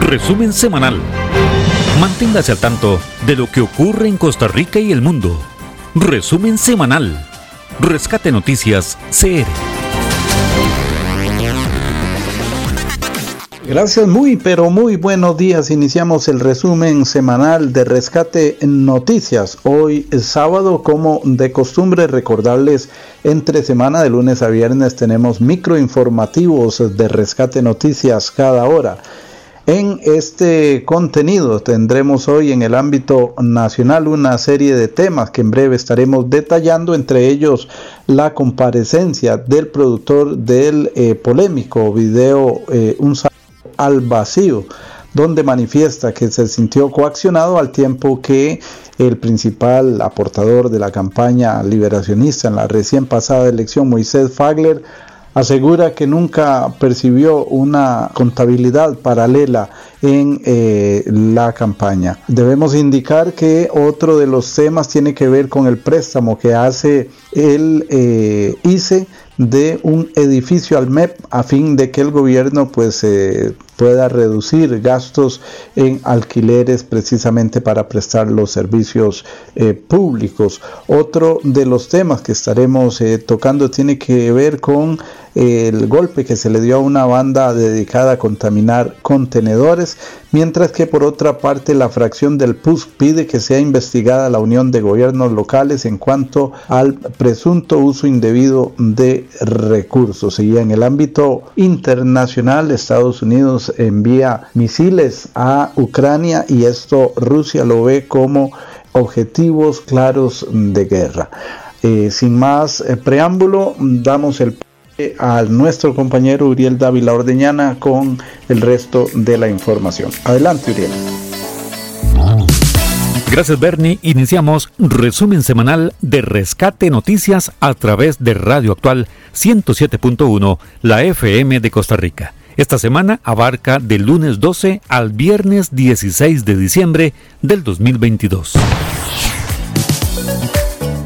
Resumen semanal. Manténgase al tanto de lo que ocurre en Costa Rica y el mundo. Resumen semanal. Rescate Noticias CR. Gracias, muy pero muy buenos días. Iniciamos el resumen semanal de Rescate Noticias. Hoy es sábado, como de costumbre, recordarles entre semana de lunes a viernes tenemos microinformativos de Rescate Noticias cada hora. En este contenido tendremos hoy en el ámbito nacional una serie de temas que en breve estaremos detallando, entre ellos la comparecencia del productor del eh, polémico video eh, Un Salto al Vacío, donde manifiesta que se sintió coaccionado al tiempo que el principal aportador de la campaña liberacionista en la recién pasada elección, Moisés Fagler, asegura que nunca percibió una contabilidad paralela en eh, la campaña. Debemos indicar que otro de los temas tiene que ver con el préstamo que hace el eh, ICE de un edificio al MEP a fin de que el gobierno pues eh, pueda reducir gastos en alquileres precisamente para prestar los servicios eh, públicos. Otro de los temas que estaremos eh, tocando tiene que ver con el golpe que se le dio a una banda dedicada a contaminar contenedores, mientras que por otra parte la fracción del PUS pide que sea investigada la Unión de Gobiernos Locales en cuanto al presunto uso indebido de recursos. Y en el ámbito internacional, Estados Unidos envía misiles a Ucrania y esto Rusia lo ve como objetivos claros de guerra. Eh, sin más eh, preámbulo, damos el a nuestro compañero Uriel Dávila Ordeñana con el resto de la información. Adelante, Uriel. Gracias, Bernie. Iniciamos resumen semanal de Rescate Noticias a través de Radio Actual 107.1, la FM de Costa Rica. Esta semana abarca del lunes 12 al viernes 16 de diciembre del 2022.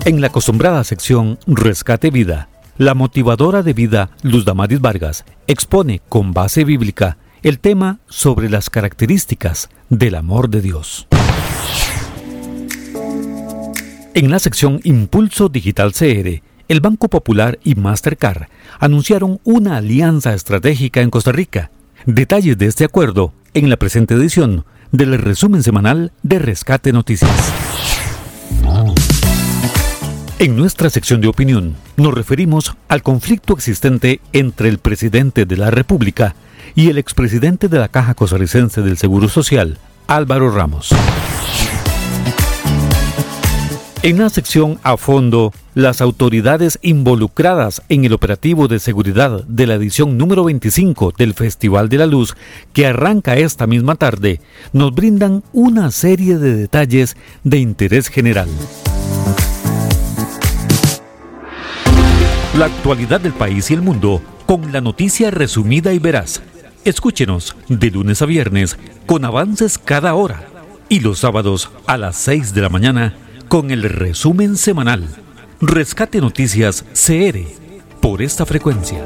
En la acostumbrada sección Rescate Vida, la motivadora de vida Luz Damaris Vargas expone con base bíblica el tema sobre las características del amor de Dios. En la sección Impulso Digital CR, el Banco Popular y Mastercard anunciaron una alianza estratégica en Costa Rica. Detalles de este acuerdo en la presente edición del resumen semanal de Rescate Noticias. En nuestra sección de opinión nos referimos al conflicto existente entre el presidente de la República y el expresidente de la Caja Costarricense del Seguro Social, Álvaro Ramos. En la sección a fondo, las autoridades involucradas en el operativo de seguridad de la edición número 25 del Festival de la Luz, que arranca esta misma tarde, nos brindan una serie de detalles de interés general. La actualidad del país y el mundo con la noticia resumida y veraz. Escúchenos de lunes a viernes con avances cada hora y los sábados a las 6 de la mañana con el resumen semanal. Rescate Noticias CR por esta frecuencia.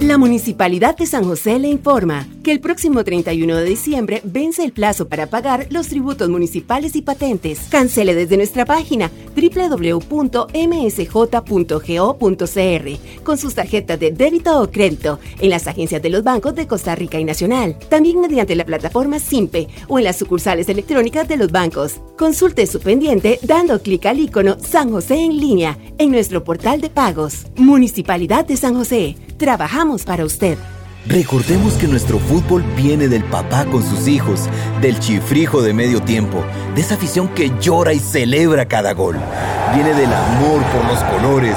La Municipalidad de San José le informa que el próximo 31 de diciembre vence el plazo para pagar los tributos municipales y patentes. Cancele desde nuestra página www.msj.go.cr con sus tarjetas de débito o crédito en las agencias de los bancos de Costa Rica y Nacional. También mediante la plataforma SIMPE o en las sucursales electrónicas de los bancos. Consulte su pendiente dando clic al icono San José en línea en nuestro portal de pagos. Municipalidad de San José. Trabajamos para usted. Recordemos que nuestro fútbol viene del papá con sus hijos, del chifrijo de medio tiempo, de esa afición que llora y celebra cada gol. Viene del amor por los colores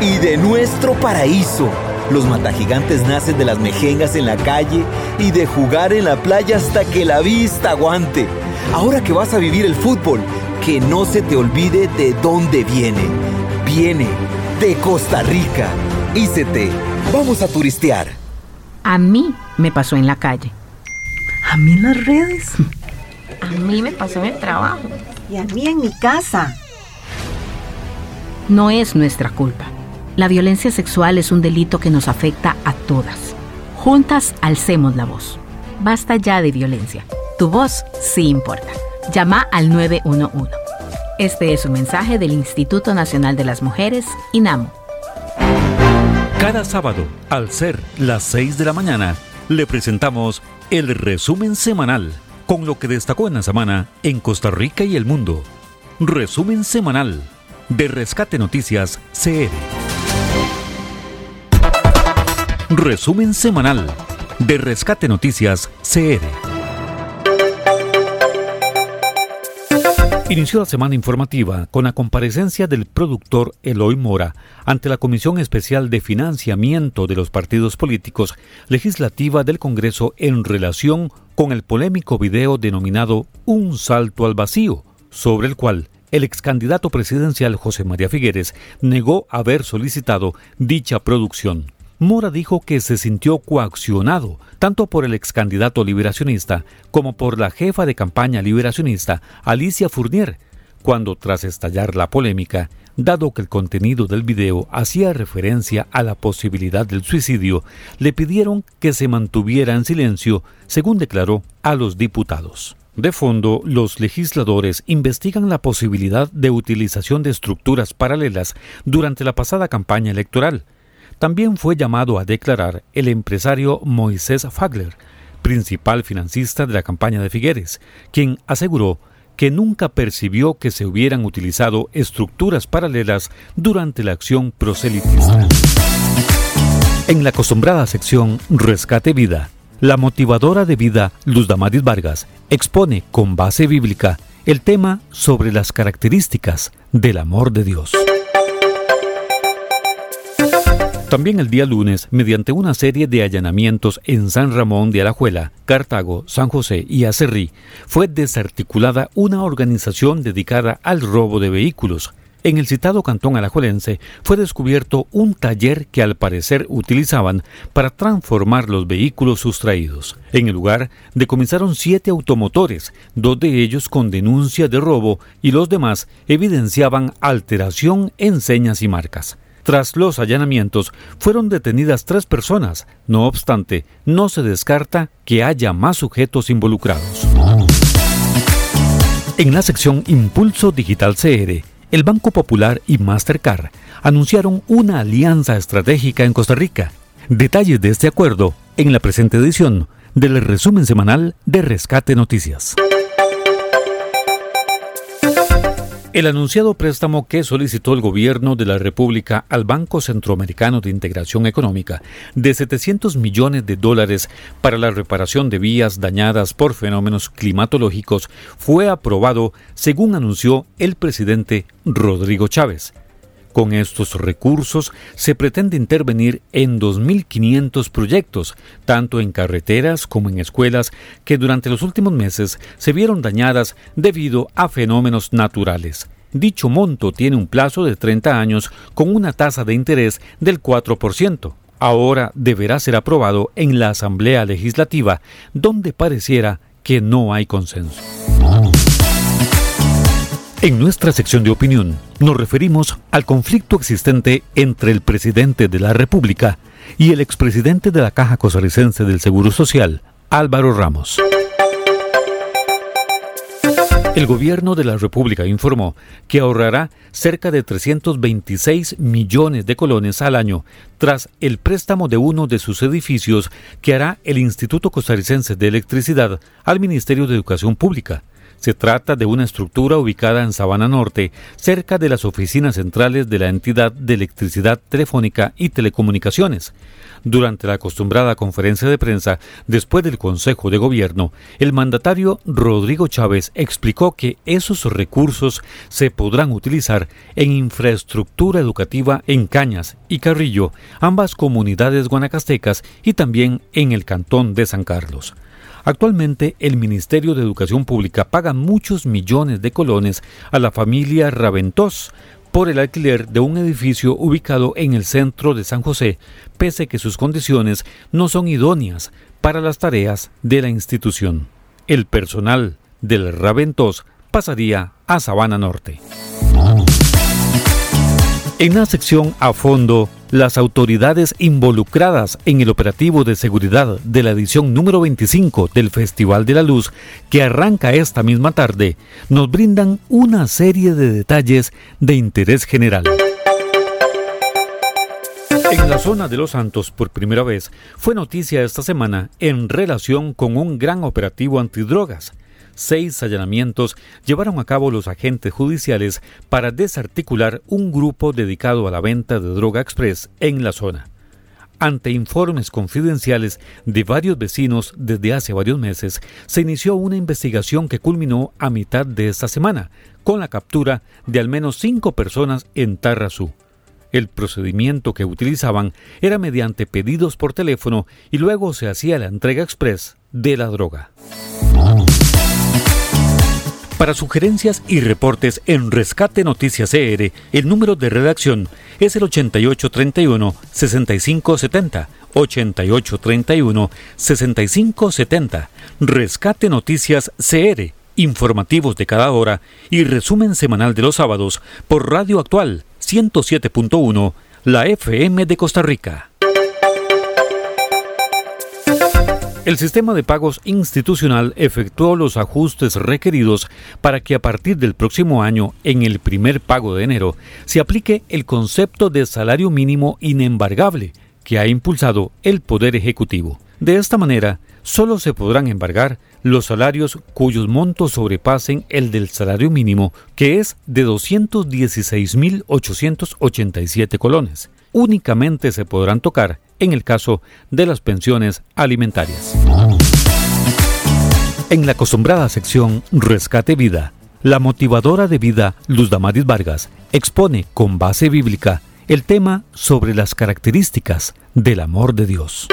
y de nuestro paraíso. Los matagigantes nacen de las mejengas en la calle y de jugar en la playa hasta que la vista aguante. Ahora que vas a vivir el fútbol, que no se te olvide de dónde viene. Viene de Costa Rica. Ícete, vamos a turistear. A mí me pasó en la calle. A mí en las redes. A mí me pasó en el trabajo. Y a mí en mi casa. No es nuestra culpa. La violencia sexual es un delito que nos afecta a todas. Juntas alcemos la voz. Basta ya de violencia. Tu voz sí importa. Llama al 911. Este es un mensaje del Instituto Nacional de las Mujeres, INAMO. Cada sábado, al ser las 6 de la mañana, le presentamos el resumen semanal con lo que destacó en la semana en Costa Rica y el mundo. Resumen semanal de Rescate Noticias CR. Resumen semanal de Rescate Noticias CR. Inició la semana informativa con la comparecencia del productor Eloy Mora ante la Comisión Especial de Financiamiento de los Partidos Políticos Legislativa del Congreso en relación con el polémico video denominado Un salto al vacío, sobre el cual el ex candidato presidencial José María Figueres negó haber solicitado dicha producción. Mora dijo que se sintió coaccionado tanto por el ex candidato liberacionista como por la jefa de campaña liberacionista Alicia Fournier, cuando tras estallar la polémica, dado que el contenido del video hacía referencia a la posibilidad del suicidio, le pidieron que se mantuviera en silencio, según declaró a los diputados. De fondo, los legisladores investigan la posibilidad de utilización de estructuras paralelas durante la pasada campaña electoral, también fue llamado a declarar el empresario Moisés Fagler, principal financista de la campaña de Figueres, quien aseguró que nunca percibió que se hubieran utilizado estructuras paralelas durante la acción proselitista. En la acostumbrada sección Rescate Vida, la motivadora de vida Luz Damaris Vargas expone con base bíblica el tema sobre las características del amor de Dios. También el día lunes, mediante una serie de allanamientos en San Ramón de Alajuela, Cartago, San José y Acerrí, fue desarticulada una organización dedicada al robo de vehículos. En el citado cantón alajuelense fue descubierto un taller que al parecer utilizaban para transformar los vehículos sustraídos. En el lugar decomisaron siete automotores, dos de ellos con denuncia de robo y los demás evidenciaban alteración en señas y marcas. Tras los allanamientos fueron detenidas tres personas, no obstante, no se descarta que haya más sujetos involucrados. En la sección Impulso Digital CR, el Banco Popular y Mastercard anunciaron una alianza estratégica en Costa Rica. Detalles de este acuerdo en la presente edición del resumen semanal de Rescate Noticias. El anunciado préstamo que solicitó el gobierno de la República al Banco Centroamericano de Integración Económica de 700 millones de dólares para la reparación de vías dañadas por fenómenos climatológicos fue aprobado, según anunció el presidente Rodrigo Chávez. Con estos recursos se pretende intervenir en 2.500 proyectos, tanto en carreteras como en escuelas, que durante los últimos meses se vieron dañadas debido a fenómenos naturales. Dicho monto tiene un plazo de 30 años con una tasa de interés del 4%. Ahora deberá ser aprobado en la Asamblea Legislativa, donde pareciera que no hay consenso. En nuestra sección de opinión nos referimos al conflicto existente entre el presidente de la República y el expresidente de la Caja Costarricense del Seguro Social, Álvaro Ramos. El gobierno de la República informó que ahorrará cerca de 326 millones de colones al año tras el préstamo de uno de sus edificios que hará el Instituto Costarricense de Electricidad al Ministerio de Educación Pública. Se trata de una estructura ubicada en Sabana Norte, cerca de las oficinas centrales de la entidad de electricidad telefónica y telecomunicaciones. Durante la acostumbrada conferencia de prensa después del Consejo de Gobierno, el mandatario Rodrigo Chávez explicó que esos recursos se podrán utilizar en infraestructura educativa en Cañas y Carrillo, ambas comunidades guanacastecas y también en el cantón de San Carlos. Actualmente el Ministerio de Educación Pública paga muchos millones de colones a la familia Raventós por el alquiler de un edificio ubicado en el centro de San José, pese que sus condiciones no son idóneas para las tareas de la institución. El personal del Raventós pasaría a Sabana Norte. En la sección a fondo las autoridades involucradas en el operativo de seguridad de la edición número 25 del Festival de la Luz, que arranca esta misma tarde, nos brindan una serie de detalles de interés general. En la zona de Los Santos, por primera vez, fue noticia esta semana en relación con un gran operativo antidrogas seis allanamientos llevaron a cabo los agentes judiciales para desarticular un grupo dedicado a la venta de droga express en la zona. Ante informes confidenciales de varios vecinos desde hace varios meses, se inició una investigación que culminó a mitad de esta semana, con la captura de al menos cinco personas en Tarrazú. El procedimiento que utilizaban era mediante pedidos por teléfono y luego se hacía la entrega express de la droga. Para sugerencias y reportes en Rescate Noticias CR, el número de redacción es el 8831-6570. 8831-6570. Rescate Noticias CR, informativos de cada hora y resumen semanal de los sábados por Radio Actual 107.1, la FM de Costa Rica. El sistema de pagos institucional efectuó los ajustes requeridos para que a partir del próximo año, en el primer pago de enero, se aplique el concepto de salario mínimo inembargable que ha impulsado el Poder Ejecutivo. De esta manera, solo se podrán embargar los salarios cuyos montos sobrepasen el del salario mínimo, que es de 216.887 colones. Únicamente se podrán tocar en el caso de las pensiones alimentarias. En la acostumbrada sección Rescate Vida, la motivadora de vida Luz Damaris Vargas expone con base bíblica el tema sobre las características del amor de Dios.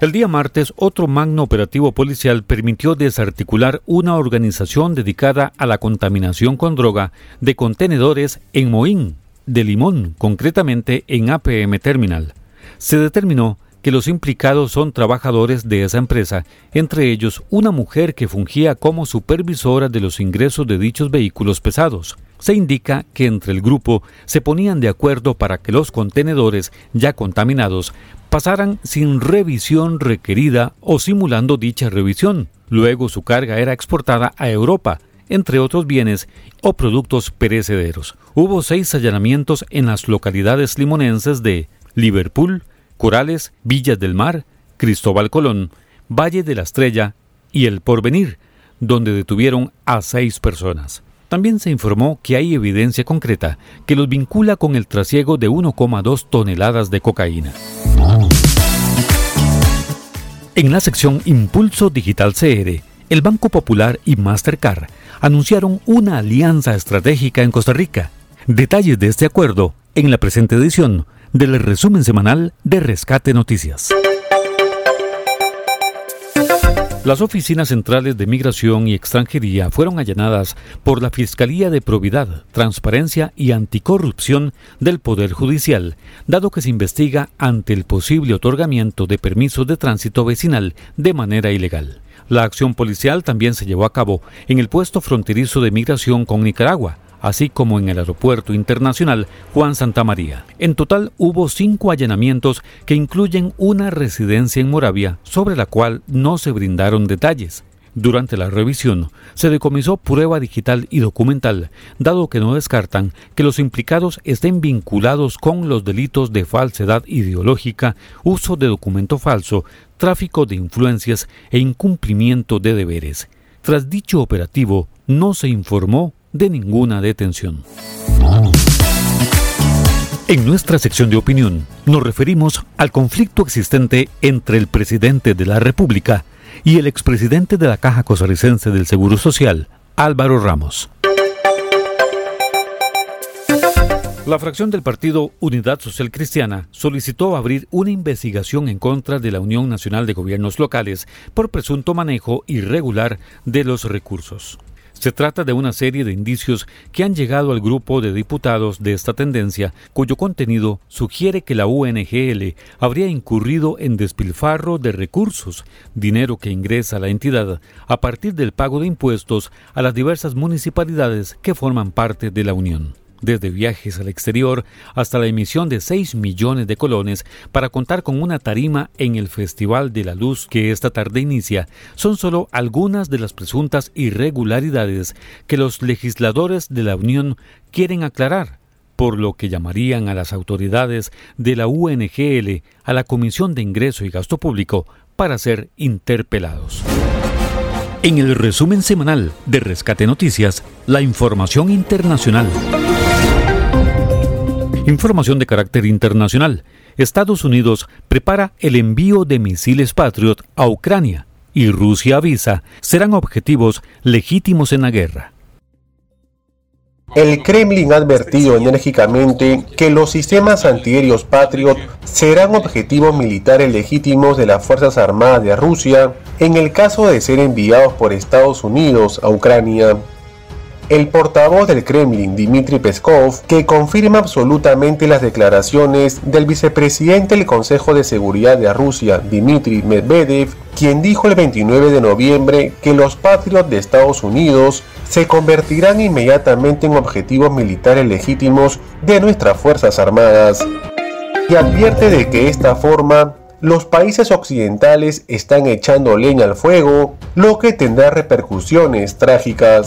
El día martes, otro magno operativo policial permitió desarticular una organización dedicada a la contaminación con droga de contenedores en Moín, de Limón, concretamente en APM Terminal. Se determinó que los implicados son trabajadores de esa empresa, entre ellos una mujer que fungía como supervisora de los ingresos de dichos vehículos pesados. Se indica que entre el grupo se ponían de acuerdo para que los contenedores ya contaminados pasaran sin revisión requerida o simulando dicha revisión. Luego su carga era exportada a Europa, entre otros bienes o productos perecederos. Hubo seis allanamientos en las localidades limonenses de Liverpool, Corales, Villas del Mar, Cristóbal Colón, Valle de la Estrella y El Porvenir, donde detuvieron a seis personas. También se informó que hay evidencia concreta que los vincula con el trasiego de 1,2 toneladas de cocaína. En la sección Impulso Digital CR, el Banco Popular y Mastercard anunciaron una alianza estratégica en Costa Rica. Detalles de este acuerdo en la presente edición del resumen semanal de Rescate Noticias. Las oficinas centrales de migración y extranjería fueron allanadas por la Fiscalía de Probidad, Transparencia y Anticorrupción del Poder Judicial, dado que se investiga ante el posible otorgamiento de permisos de tránsito vecinal de manera ilegal. La acción policial también se llevó a cabo en el puesto fronterizo de migración con Nicaragua, así como en el Aeropuerto Internacional Juan Santa María. En total hubo cinco allanamientos que incluyen una residencia en Moravia, sobre la cual no se brindaron detalles. Durante la revisión se decomisó prueba digital y documental, dado que no descartan que los implicados estén vinculados con los delitos de falsedad ideológica, uso de documento falso, tráfico de influencias e incumplimiento de deberes. Tras dicho operativo, no se informó de ninguna detención. En nuestra sección de opinión nos referimos al conflicto existente entre el presidente de la República y el expresidente de la Caja Costarricense del Seguro Social, Álvaro Ramos. La fracción del partido Unidad Social Cristiana solicitó abrir una investigación en contra de la Unión Nacional de Gobiernos Locales por presunto manejo irregular de los recursos. Se trata de una serie de indicios que han llegado al grupo de diputados de esta tendencia, cuyo contenido sugiere que la UNGL habría incurrido en despilfarro de recursos, dinero que ingresa la entidad a partir del pago de impuestos a las diversas municipalidades que forman parte de la Unión. Desde viajes al exterior hasta la emisión de 6 millones de colones para contar con una tarima en el Festival de la Luz que esta tarde inicia, son solo algunas de las presuntas irregularidades que los legisladores de la Unión quieren aclarar por lo que llamarían a las autoridades de la UNGL a la Comisión de Ingreso y Gasto Público para ser interpelados. En el resumen semanal de Rescate Noticias, la información internacional. Información de carácter internacional. Estados Unidos prepara el envío de misiles Patriot a Ucrania y Rusia avisa serán objetivos legítimos en la guerra. El Kremlin ha advertido enérgicamente que los sistemas antiaéreos Patriot serán objetivos militares legítimos de las Fuerzas Armadas de Rusia en el caso de ser enviados por Estados Unidos a Ucrania. El portavoz del Kremlin, Dmitry Peskov, que confirma absolutamente las declaraciones del vicepresidente del Consejo de Seguridad de Rusia, Dmitry Medvedev, quien dijo el 29 de noviembre que los Patriots de Estados Unidos se convertirán inmediatamente en objetivos militares legítimos de nuestras Fuerzas Armadas. Y advierte de que de esta forma los países occidentales están echando leña al fuego, lo que tendrá repercusiones trágicas.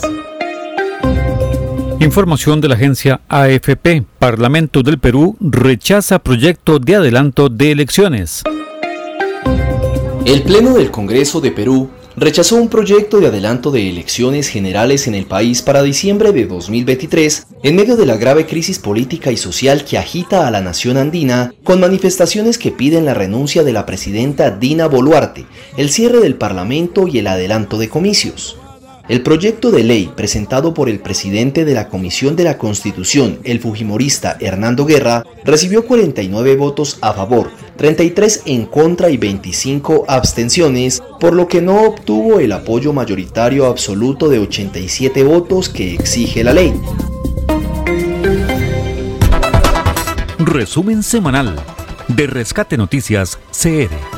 Información de la agencia AFP. Parlamento del Perú rechaza proyecto de adelanto de elecciones. El Pleno del Congreso de Perú rechazó un proyecto de adelanto de elecciones generales en el país para diciembre de 2023 en medio de la grave crisis política y social que agita a la nación andina, con manifestaciones que piden la renuncia de la presidenta Dina Boluarte, el cierre del Parlamento y el adelanto de comicios. El proyecto de ley presentado por el presidente de la Comisión de la Constitución, el fujimorista Hernando Guerra, recibió 49 votos a favor, 33 en contra y 25 abstenciones, por lo que no obtuvo el apoyo mayoritario absoluto de 87 votos que exige la ley. Resumen semanal de Rescate Noticias CR.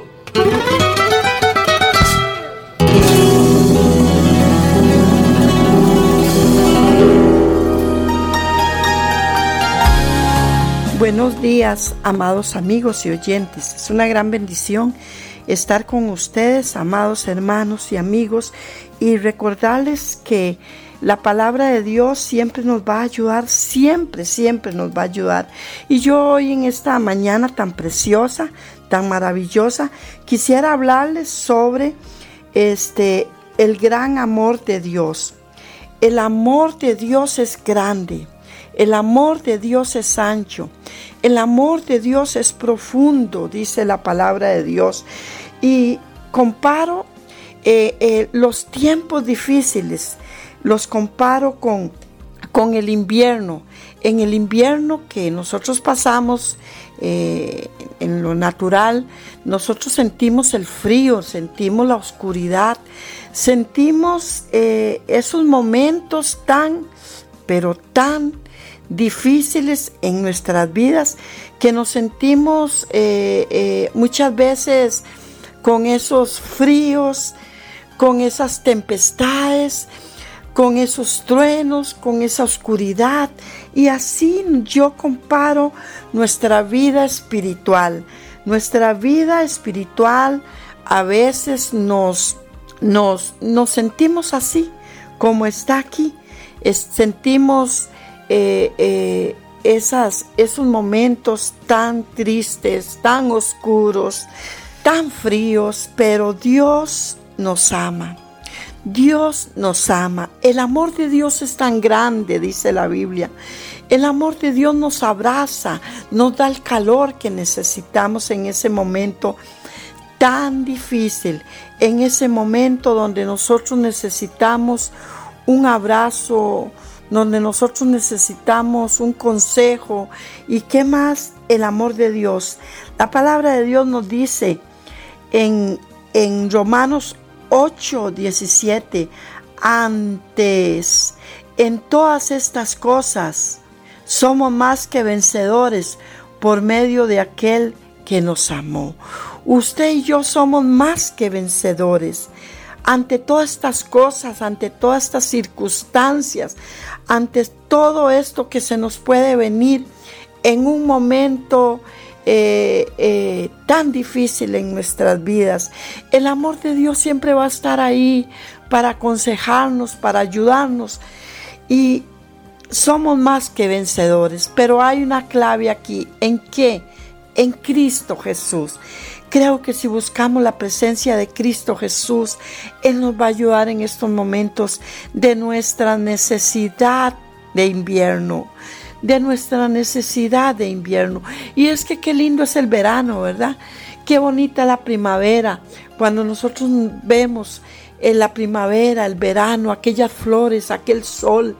Buenos días, amados amigos y oyentes. Es una gran bendición estar con ustedes, amados hermanos y amigos, y recordarles que la palabra de Dios siempre nos va a ayudar, siempre, siempre nos va a ayudar. Y yo hoy en esta mañana tan preciosa, tan maravillosa, quisiera hablarles sobre este el gran amor de Dios. El amor de Dios es grande. El amor de Dios es ancho. El amor de Dios es profundo, dice la palabra de Dios. Y comparo eh, eh, los tiempos difíciles, los comparo con, con el invierno. En el invierno que nosotros pasamos eh, en lo natural, nosotros sentimos el frío, sentimos la oscuridad, sentimos esos momentos tan, pero tan difíciles en nuestras vidas que nos sentimos eh, eh, muchas veces con esos fríos, con esas tempestades, con esos truenos, con esa oscuridad. Y así yo comparo nuestra vida espiritual. Nuestra vida espiritual a veces nos, nos, nos sentimos así, como está aquí. sentimos eh, eh, esas, esos momentos tan tristes, tan oscuros, tan fríos, pero Dios nos ama. Dios nos ama. El amor de Dios es tan grande, dice la Biblia. El amor de Dios nos abraza, nos da el calor que necesitamos en ese momento tan difícil, en ese momento donde nosotros necesitamos un abrazo, donde nosotros necesitamos un consejo y qué más el amor de Dios. La palabra de Dios nos dice en en Romanos 8, 17, antes, en todas estas cosas, somos más que vencedores por medio de aquel que nos amó. Usted y yo somos más que vencedores ante todas estas cosas, ante todas estas circunstancias, ante todo esto que se nos puede venir en un momento eh, eh, tan difícil en nuestras vidas. El amor de Dios siempre va a estar ahí para aconsejarnos, para ayudarnos. Y somos más que vencedores, pero hay una clave aquí. ¿En qué? En Cristo Jesús. Creo que si buscamos la presencia de Cristo Jesús, Él nos va a ayudar en estos momentos de nuestra necesidad de invierno, de nuestra necesidad de invierno. Y es que qué lindo es el verano, ¿verdad? Qué bonita la primavera, cuando nosotros vemos en la primavera, el verano, aquellas flores, aquel sol,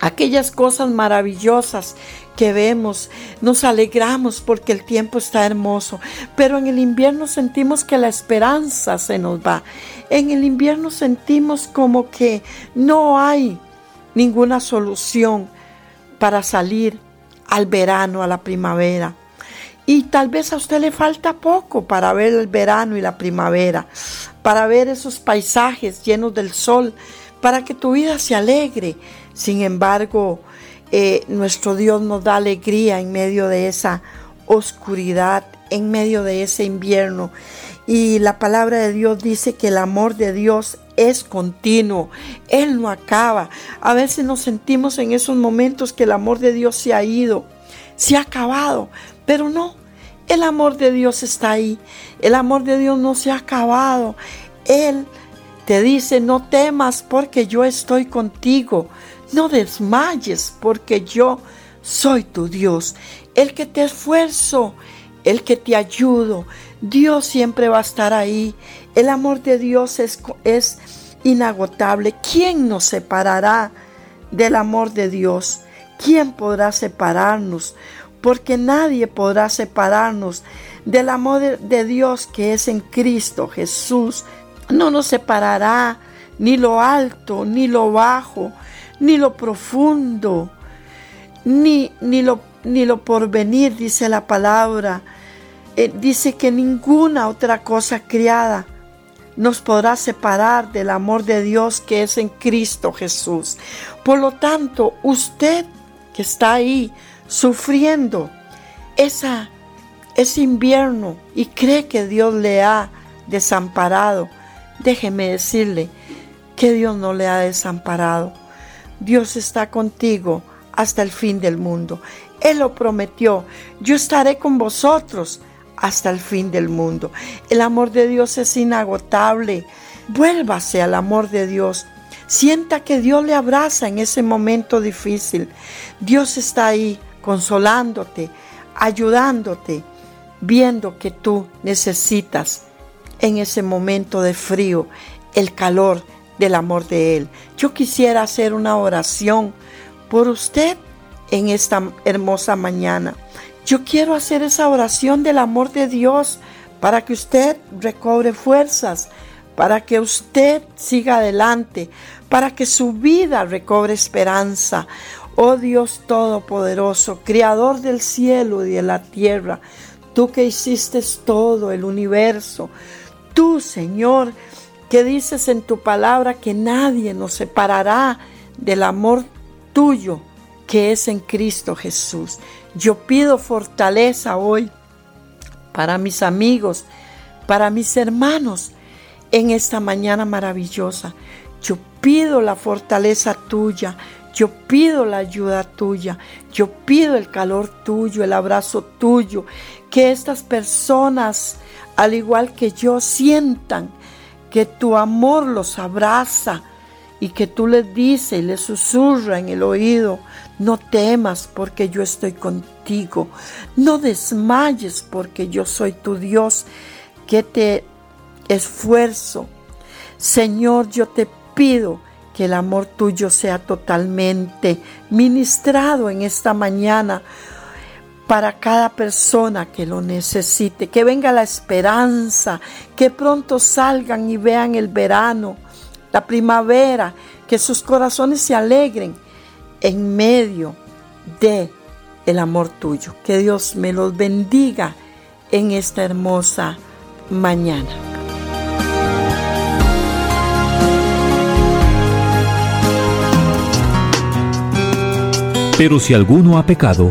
aquellas cosas maravillosas que vemos, nos alegramos porque el tiempo está hermoso, pero en el invierno sentimos que la esperanza se nos va. En el invierno sentimos como que no hay ninguna solución para salir al verano, a la primavera. Y tal vez a usted le falta poco para ver el verano y la primavera, para ver esos paisajes llenos del sol, para que tu vida se alegre. Sin embargo, eh, nuestro Dios nos da alegría en medio de esa oscuridad, en medio de ese invierno. Y la palabra de Dios dice que el amor de Dios es continuo, Él no acaba. A veces nos sentimos en esos momentos que el amor de Dios se ha ido, se ha acabado, pero no, el amor de Dios está ahí, el amor de Dios no se ha acabado. Él te dice, no temas porque yo estoy contigo. No desmayes porque yo soy tu Dios, el que te esfuerzo, el que te ayudo. Dios siempre va a estar ahí. El amor de Dios es, es inagotable. ¿Quién nos separará del amor de Dios? ¿Quién podrá separarnos? Porque nadie podrá separarnos del amor de, Dios que es en Cristo Jesús. No nos separará ni lo alto, ni lo bajo, ni lo profundo, ni, ni, lo, ni lo porvenir, dice la palabra. Eh, dice que ninguna otra cosa criada nos podrá separar del amor de Dios que es en Cristo Jesús. Por lo tanto, usted que está ahí sufriendo esa, ese invierno y cree que Dios le ha desamparado, déjeme decirle que Dios no le ha desamparado. Dios está contigo hasta el fin del mundo. Él lo prometió. Yo estaré con vosotros hasta el fin del mundo. El amor de Dios es inagotable. Vuélvase al amor de Dios. Sienta que Dios le abraza en ese momento difícil. Dios está ahí consolándote, ayudándote, viendo que tú necesitas en ese momento de frío el calor del amor de Él. Yo quisiera hacer una oración por usted en esta hermosa mañana. Yo quiero hacer esa oración del amor de Dios para que usted recobre fuerzas, para que usted siga adelante, para que su vida recobre esperanza. Oh Dios Todopoderoso, Creador del cielo y de la tierra, tú que hiciste todo el universo, tú Señor, que dices en tu palabra que nadie nos separará del amor tuyo que es en Cristo Jesús. Yo pido fortaleza hoy para mis amigos, para mis hermanos en esta mañana maravillosa. Yo pido la fortaleza tuya, yo pido la ayuda tuya, yo pido el calor tuyo, el abrazo tuyo, que estas personas, al igual que yo, sientan que tu amor los abraza y que tú les dices y les susurra en el oído, no temas porque yo estoy contigo, no desmayes porque yo soy tu Dios, que te esfuerzo. Señor, yo te pido que el amor tuyo sea totalmente ministrado en esta mañana para cada persona que lo necesite, que venga la esperanza, que pronto salgan y vean el verano, la primavera, que sus corazones se alegren en medio de el amor tuyo. Que Dios me los bendiga en esta hermosa mañana. Pero si alguno ha pecado,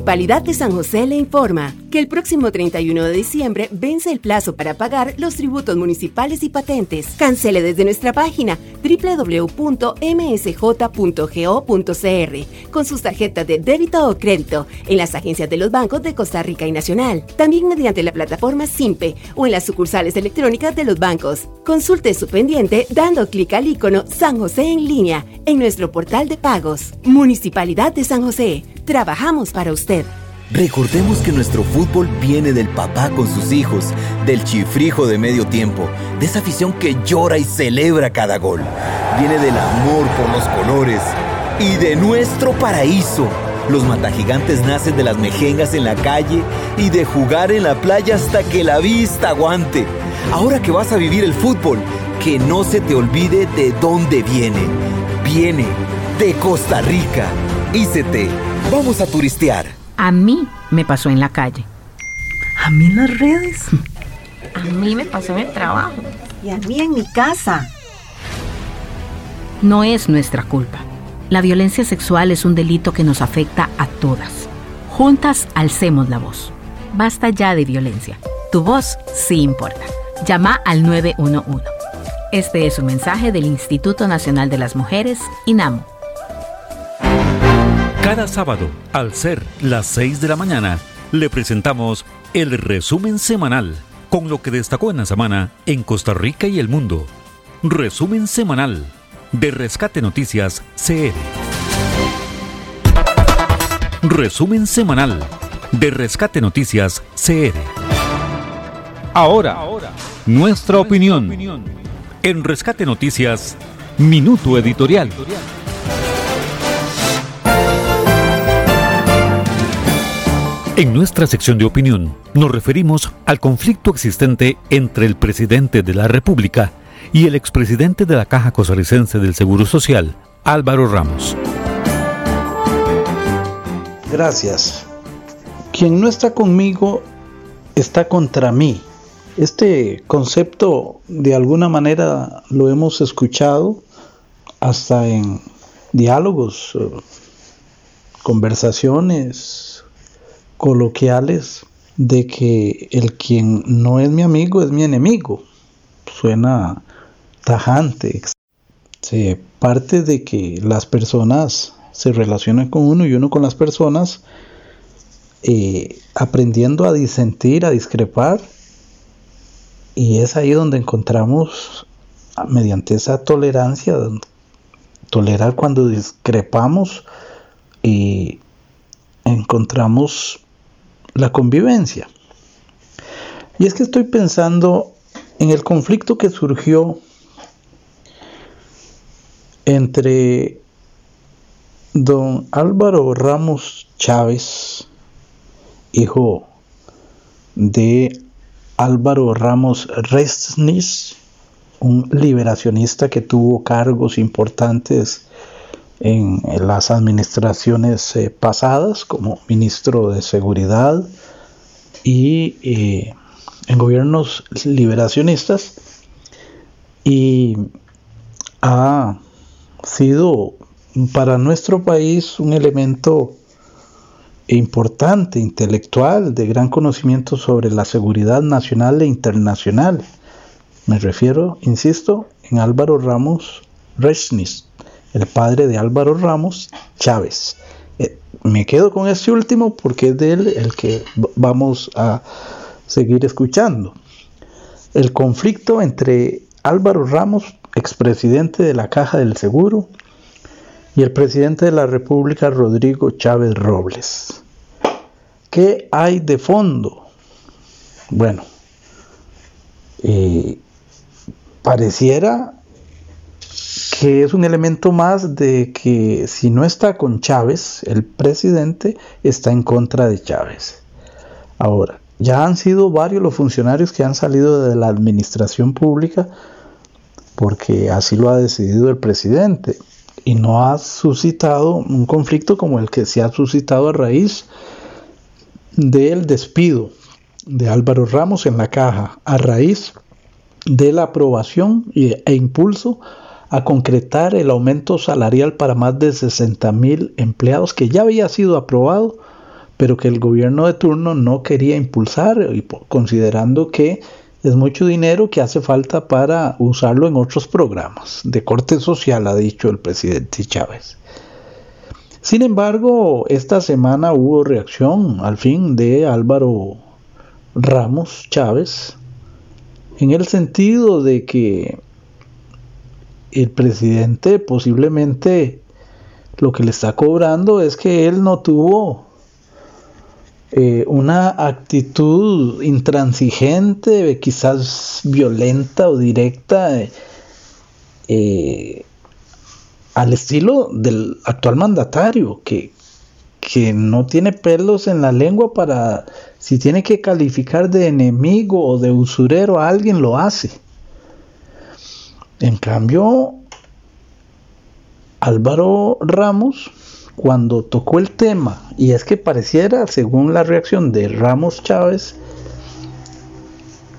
Municipalidad de San José le informa que el próximo 31 de diciembre vence el plazo para pagar los tributos municipales y patentes. Cancele desde nuestra página www.msj.go.cr con sus tarjetas de débito o crédito en las agencias de los bancos de Costa Rica y Nacional. También mediante la plataforma SIMPE o en las sucursales electrónicas de los bancos. Consulte su pendiente dando clic al icono San José en línea en nuestro portal de pagos. Municipalidad de San José. Trabajamos para usted. Recordemos que nuestro fútbol viene del papá con sus hijos, del chifrijo de medio tiempo, de esa afición que llora y celebra cada gol. Viene del amor por los colores y de nuestro paraíso. Los matagigantes nacen de las mejengas en la calle y de jugar en la playa hasta que la vista aguante. Ahora que vas a vivir el fútbol, que no se te olvide de dónde viene. Viene de Costa Rica. Ícete, vamos a turistear. A mí me pasó en la calle. A mí en las redes. A mí me pasó en el trabajo. Y a mí en mi casa. No es nuestra culpa. La violencia sexual es un delito que nos afecta a todas. Juntas alcemos la voz. Basta ya de violencia. Tu voz sí importa. Llama al 911. Este es un mensaje del Instituto Nacional de las Mujeres, INAMO. Cada sábado, al ser las 6 de la mañana, le presentamos el resumen semanal con lo que destacó en la semana en Costa Rica y el mundo. Resumen semanal de Rescate Noticias CR. Resumen semanal de Rescate Noticias CR. Ahora, nuestra opinión. En Rescate Noticias, Minuto Editorial. En nuestra sección de opinión nos referimos al conflicto existente entre el presidente de la República y el expresidente de la Caja Costarricense del Seguro Social, Álvaro Ramos. Gracias. Quien no está conmigo está contra mí. Este concepto de alguna manera lo hemos escuchado hasta en diálogos, eh, conversaciones, coloquiales de que el quien no es mi amigo es mi enemigo. Suena tajante. Se parte de que las personas se relacionan con uno y uno con las personas, eh, aprendiendo a disentir, a discrepar. Y es ahí donde encontramos, mediante esa tolerancia, tolerar cuando discrepamos, y encontramos la convivencia. Y es que estoy pensando en el conflicto que surgió entre don Álvaro Ramos Chávez, hijo de Álvaro Ramos Resnis, un liberacionista que tuvo cargos importantes en, las administraciones eh, pasadas como ministro de Seguridad y eh, en gobiernos liberacionistas y ha sido para nuestro país un elemento importante, intelectual, de gran conocimiento sobre la seguridad nacional e internacional. Me refiero, insisto, en Álvaro Ramos Resnis el padre de Álvaro Ramos Chávez, Eh, me quedo con este último porque es de él el que vamos a seguir escuchando. El conflicto entre Álvaro Ramos, expresidente de la Caja del Seguro, y el presidente de la República, Rodrigo Chávez Robles. ¿Qué hay de fondo? Bueno, eh, pareciera que es un elemento más de que si no está con Chávez, el presidente está en contra de Chávez. Ahora, ya han sido varios los funcionarios que han salido de la administración pública porque así lo ha decidido el presidente y no ha suscitado un conflicto como el que se ha suscitado a raíz del despido de Álvaro Ramos en la caja, a raíz de la aprobación e impulso a concretar el aumento salarial para más de 60 mil empleados que ya había sido aprobado pero que el gobierno de turno no quería impulsar, considerando que es mucho dinero que hace falta para usarlo en otros programas de corte social, ha dicho el presidente Chávez. Sin embargo, esta semana hubo reacción al fin de Álvaro Ramos Chávez, en el sentido de que el presidente posiblemente lo que le está cobrando es que él no tuvo eh, una actitud intransigente, quizás violenta o directa, eh, al estilo del actual mandatario, que, que no tiene pelos en la lengua para, si tiene que calificar de enemigo o de usurero a alguien, lo hace. En cambio, Álvaro Ramos cuando tocó el tema, y es que pareciera, según la reacción de Ramos Chávez,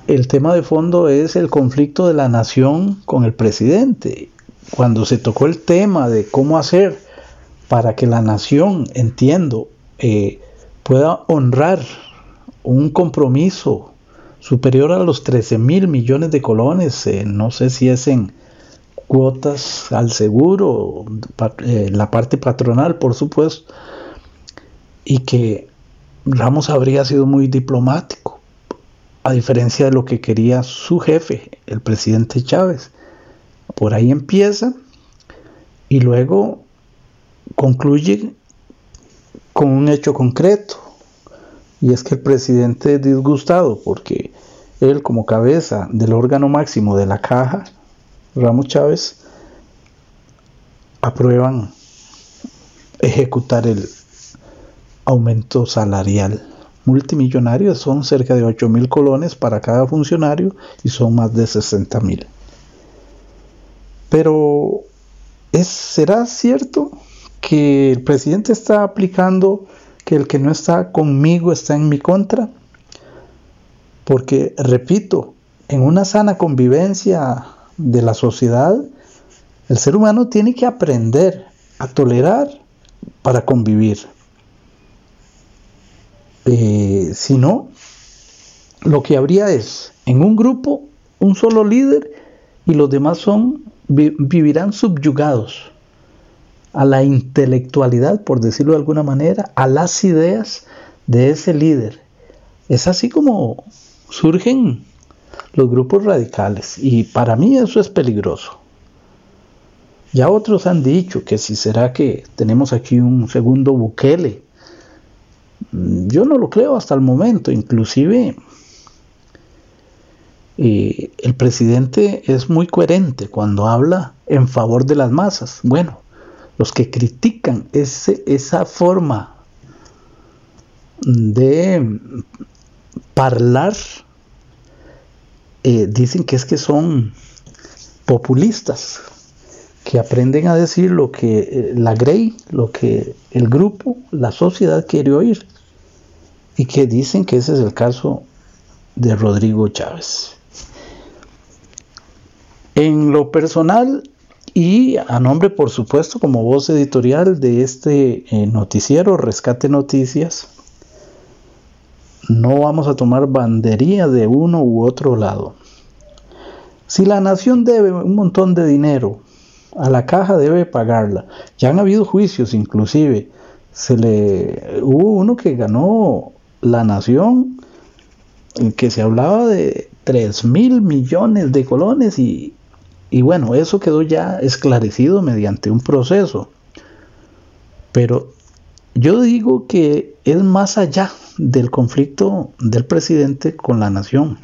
el tema de fondo es el conflicto de la nación con el presidente. Cuando se tocó el tema de cómo hacer para que la nación, entiendo, eh, pueda honrar un compromiso superior a los 13 mil millones de colones, eh, no sé si es en cuotas al seguro, eh, la parte patronal, por supuesto, y que Ramos habría sido muy diplomático, a diferencia de lo que quería su jefe, el presidente Chávez. Por ahí empieza y luego concluye con un hecho concreto, y es que el presidente es disgustado porque él como cabeza del órgano máximo de la caja Ramos Chávez aprueban ejecutar el aumento salarial multimillonario, son cerca de 8 mil colones para cada funcionario y son más de 60 mil. Pero ¿es, ¿será cierto que el presidente está aplicando que el que no está conmigo está en mi contra? Porque, repito, en una sana convivencia de la sociedad, el ser humano tiene que aprender a tolerar para convivir. Eh, si no, lo que habría es en un grupo un solo líder y los demás son vivirán subyugados a la intelectualidad, por decirlo de alguna manera, a las ideas de ese líder. Es así como surgen los grupos radicales. Y para mí eso es peligroso. Ya otros han dicho que si será que tenemos aquí un segundo Bukele. Mm, yo no lo creo hasta el momento. Inclusive eh, el presidente es muy coherente cuando habla en favor de las masas. Bueno, los que critican ese, esa forma de hablar eh, dicen que es que son populistas, que aprenden a decir lo que eh, la Grey, lo que el grupo, la sociedad quiere oír, y que dicen que ese es el caso de Rodrigo Chávez. En lo personal y a nombre, por supuesto, como voz editorial de este eh, noticiero Rescate Noticias, no vamos a tomar bandería de uno u otro lado. Si la nación debe un montón de dinero, a la caja debe pagarla. Ya han habido juicios inclusive se le hubo uno que ganó la nación, en que se hablaba de 3 mil millones de colones y, y bueno, eso quedó ya esclarecido mediante un proceso. Pero yo digo que es más allá del conflicto del presidente con la nación.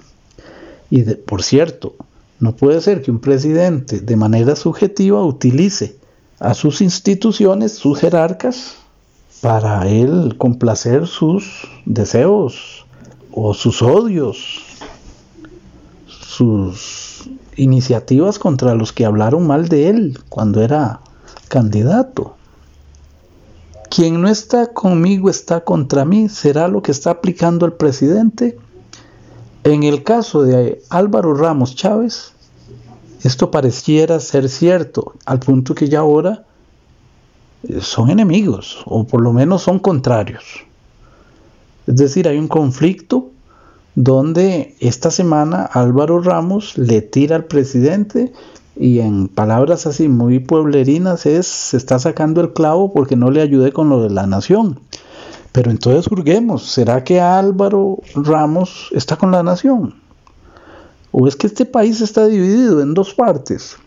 Y por cierto, no puede ser que un presidente de manera subjetiva utilice a sus instituciones, sus jerarcas, para él complacer sus deseos o sus odios, sus iniciativas contra los que hablaron mal de él cuando era candidato. Quien no está conmigo está contra mí, será lo que está aplicando el presidente. En el caso de Álvaro Ramos Chávez, esto pareciera ser cierto, al punto que ya ahora eh, son enemigos, o por lo menos son contrarios. Es decir, hay un conflicto donde esta semana Álvaro Ramos le tira al presidente y en palabras así muy pueblerinas es se está sacando el clavo porque no le ayudé con lo de la nación. Pero entonces juzguemos, ¿será que Álvaro Ramos está con la nación? ¿O es que este país está dividido en dos partes?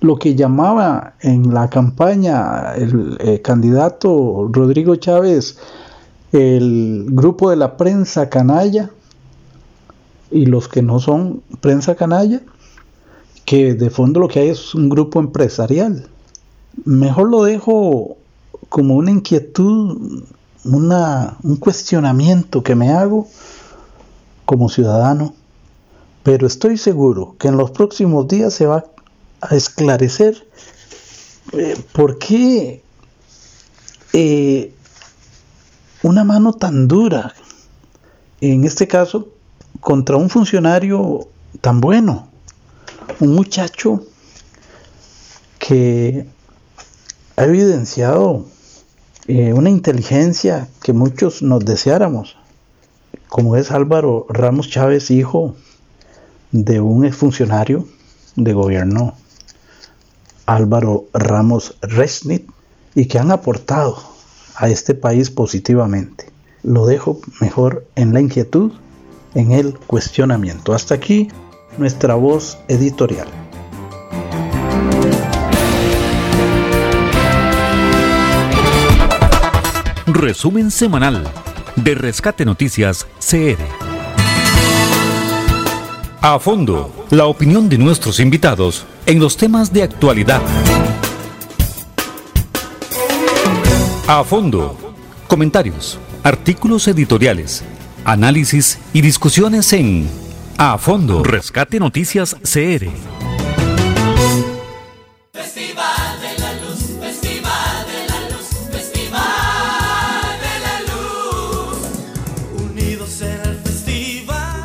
Lo que llamaba en la campaña el eh, candidato Rodrigo Chávez el grupo de la prensa canalla y los que no son prensa canalla, que de fondo lo que hay es un grupo empresarial. Mejor lo dejo como una inquietud, una, un cuestionamiento que me hago como ciudadano, pero estoy seguro que en los próximos días se va a esclarecer eh, por qué eh, una mano tan dura, en este caso, contra un funcionario tan bueno un muchacho que ha evidenciado eh, una inteligencia que muchos nos deseáramos, como es Álvaro Ramos Chávez, hijo de un exfuncionario de gobierno, Álvaro Ramos Resnit, y que han aportado a este país positivamente. Lo dejo mejor en la inquietud, en el cuestionamiento. Hasta aquí nuestra voz editorial. Resumen semanal de Rescate Noticias CR. A fondo, la opinión de nuestros invitados en los temas de actualidad. A fondo, comentarios, artículos editoriales, análisis y discusiones en a fondo. Rescate Noticias CR.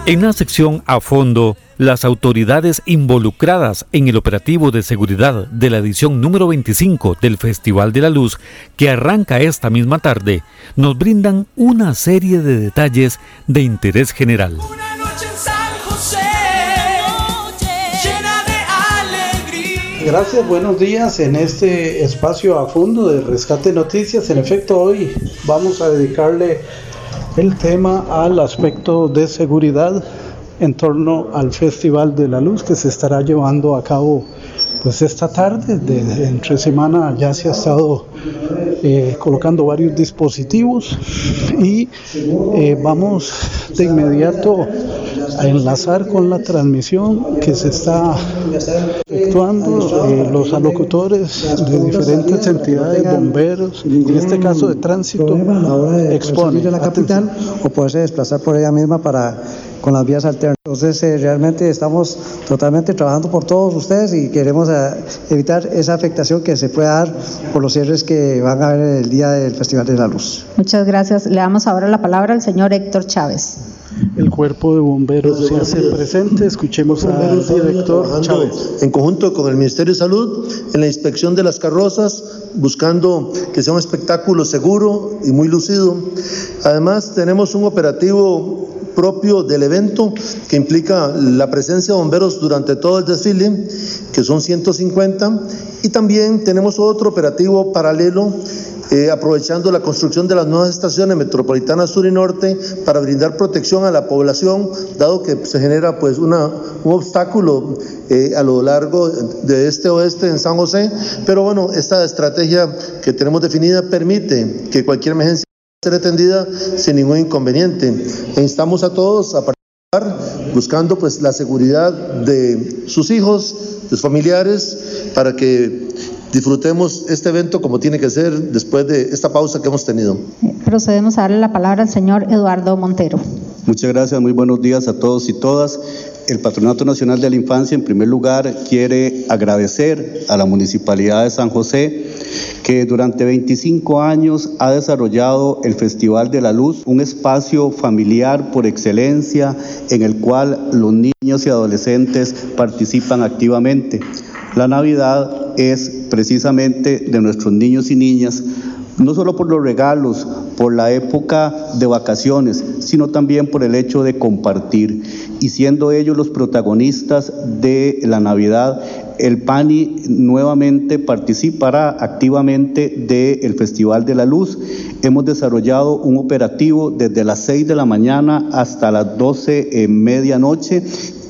En la sección A fondo, las autoridades involucradas en el operativo de seguridad de la edición número 25 del Festival de la Luz, que arranca esta misma tarde, nos brindan una serie de detalles de interés general. Gracias, buenos días en este espacio a fondo de Rescate Noticias. En efecto, hoy vamos a dedicarle el tema al aspecto de seguridad en torno al Festival de la Luz que se estará llevando a cabo pues esta tarde, de, entre semana ya se ha estado eh, colocando varios dispositivos y eh, vamos de inmediato a enlazar con la transmisión que se está efectuando eh, los alocutores de diferentes entidades, bomberos, en este caso de tránsito, expone la capital o poderse desplazar por ella misma para con las vías alternas. Entonces, eh, realmente estamos totalmente trabajando por todos ustedes y queremos eh, evitar esa afectación que se pueda dar por los cierres que van a haber el día del Festival de la Luz. Muchas gracias. Le damos ahora la palabra al señor Héctor Chávez. El cuerpo de bomberos se hace presente. Escuchemos al director Chávez. En conjunto con el Ministerio de Salud, en la inspección de las carrozas, buscando que sea un espectáculo seguro y muy lucido. Además, tenemos un operativo propio del evento que implica la presencia de bomberos durante todo el desfile, que son 150, y también tenemos otro operativo paralelo eh, aprovechando la construcción de las nuevas estaciones metropolitanas sur y norte para brindar protección a la población, dado que se genera pues una, un obstáculo eh, a lo largo de este oeste en San José. Pero bueno, esta estrategia que tenemos definida permite que cualquier emergencia ser atendida sin ningún inconveniente. E instamos a todos a participar buscando pues la seguridad de sus hijos, de sus familiares, para que disfrutemos este evento como tiene que ser después de esta pausa que hemos tenido. Procedemos a darle la palabra al señor Eduardo Montero. Muchas gracias, muy buenos días a todos y todas. El Patronato Nacional de la Infancia, en primer lugar, quiere agradecer a la Municipalidad de San José que durante 25 años ha desarrollado el Festival de la Luz, un espacio familiar por excelencia en el cual los niños y adolescentes participan activamente. La Navidad es precisamente de nuestros niños y niñas, no solo por los regalos, por la época de vacaciones, sino también por el hecho de compartir. Y siendo ellos los protagonistas de la Navidad, el PANI nuevamente participará activamente del Festival de la Luz. Hemos desarrollado un operativo desde las 6 de la mañana hasta las 12 en medianoche,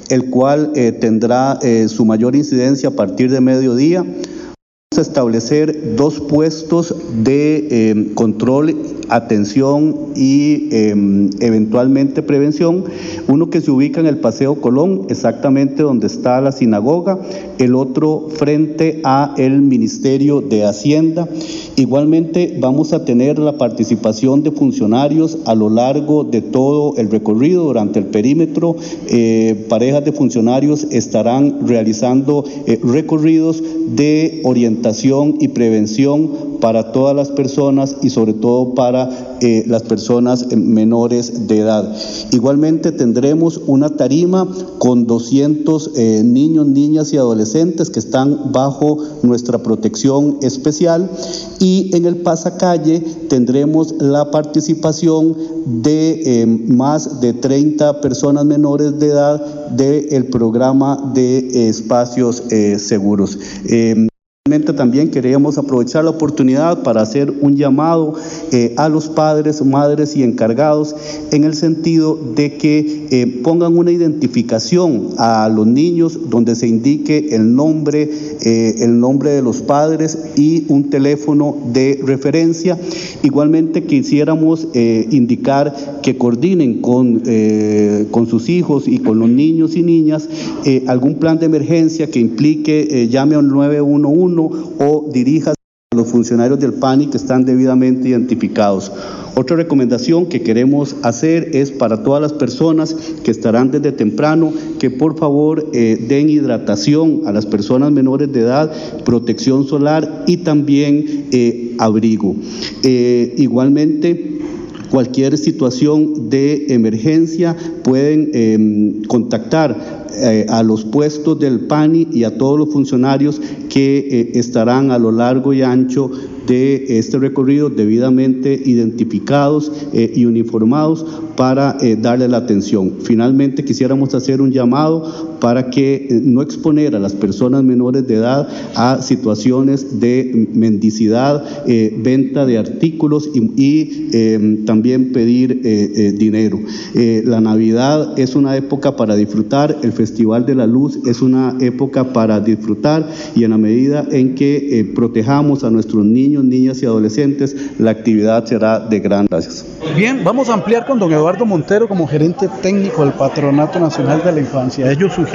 el cual eh, tendrá eh, su mayor incidencia a partir de mediodía. Vamos a establecer dos puestos de eh, control atención y em, eventualmente prevención. Uno que se ubica en el Paseo Colón, exactamente donde está la sinagoga, el otro frente a el Ministerio de Hacienda. Igualmente vamos a tener la participación de funcionarios a lo largo de todo el recorrido durante el perímetro. Eh, parejas de funcionarios estarán realizando eh, recorridos de orientación y prevención para todas las personas y sobre todo para eh, las personas menores de edad. Igualmente tendremos una tarima con 200 eh, niños, niñas y adolescentes que están bajo nuestra protección especial y en el pasacalle tendremos la participación de eh, más de 30 personas menores de edad del programa de espacios seguros. También queríamos aprovechar la oportunidad para hacer un llamado eh, a los padres, madres y encargados en el sentido de que eh, pongan una identificación a los niños donde se indique el nombre, eh, el nombre de los padres y un teléfono de referencia. Igualmente quisiéramos indicar que coordinen con, con sus hijos y con los niños y niñas algún plan de emergencia que implique llame al 911 o dirija a los funcionarios del PANI que están debidamente identificados. Otra recomendación que queremos hacer es para todas las personas que estarán desde temprano que por favor eh, den hidratación a las personas menores de edad, protección solar y también eh, abrigo. Eh, igualmente, cualquier situación de emergencia pueden em, contactar eh, a los puestos del PANI y a todos los funcionarios que eh, estarán a lo largo y ancho de este recorrido debidamente identificados eh, y uniformados para darle la atención. Finalmente quisiéramos hacer un llamado para que no exponer a las personas menores de edad a situaciones de mendicidad, venta de artículos y, también pedir dinero. la Navidad es una época para disfrutar, el Festival de la Luz es una época para disfrutar y en la medida en que eh, protejamos a nuestros niños, niñas y adolescentes, la actividad será de gran gracias. Bien, vamos a ampliar con don Eduardo Montero como gerente técnico del Patronato Nacional de la Infancia. Ellos sugieren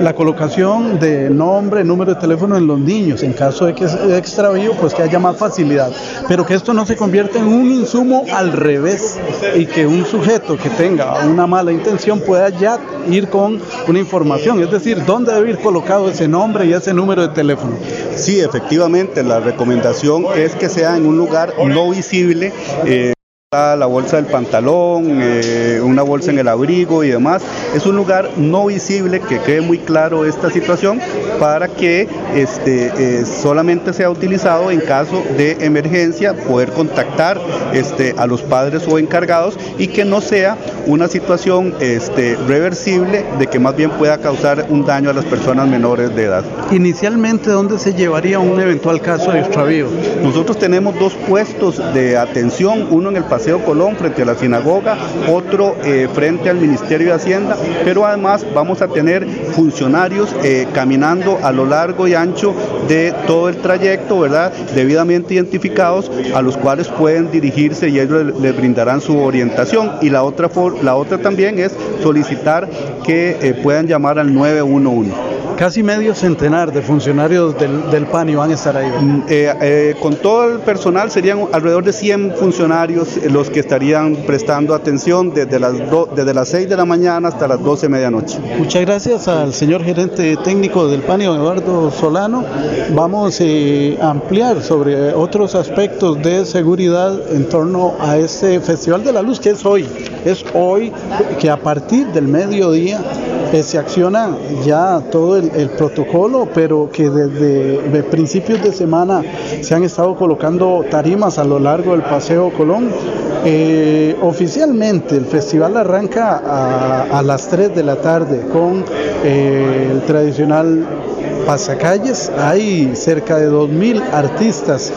la colocación de nombre, número de teléfono en los niños. En caso de que sea extravío, pues que haya más facilidad. Pero que esto no se convierta en un insumo al revés y que un sujeto que tenga una mala intención pueda ya ir con una información, es decir, dónde debe ir colocado ese nombre y ese número de teléfono. Sí, efectivamente, la recomendación es que sea en un lugar no visible. Eh, la bolsa del pantalón, eh, una bolsa en el abrigo y demás. Es un lugar no visible que quede muy claro esta situación para que este, eh, solamente sea utilizado en caso de emergencia, poder contactar este, a los padres o encargados y que no sea una situación este, reversible de que más bien pueda causar un daño a las personas menores de edad. Inicialmente, ¿dónde se llevaría un eventual caso de extravío? Nosotros tenemos dos puestos de atención, uno en el paseo Paseo Colón frente a la sinagoga, otro eh, frente al Ministerio de Hacienda, pero además vamos a tener funcionarios eh, caminando a lo largo y ancho de todo el trayecto, ¿verdad? Debidamente identificados a los cuales pueden dirigirse y ellos les brindarán su orientación. Y la otra, la otra también es solicitar que eh, puedan llamar al 911 casi medio centenar de funcionarios del, del PANI van a estar ahí. Mm, eh, eh, con todo el personal serían alrededor de 100 funcionarios los que estarían prestando atención desde las, desde las 6 de la mañana hasta las 12 de medianoche. Muchas gracias al señor gerente técnico del PANI, Eduardo Solano. Vamos eh, a ampliar sobre otros aspectos de seguridad en torno a este Festival de la Luz que es hoy. Es hoy que a partir del mediodía se acciona ya todo el, protocolo, pero que desde principios de semana se han estado colocando tarimas a lo largo del Paseo Colón. Eh, oficialmente el festival arranca a, las 3 de la tarde con eh, el tradicional pasacalles. Hay cerca de 2.000 artistas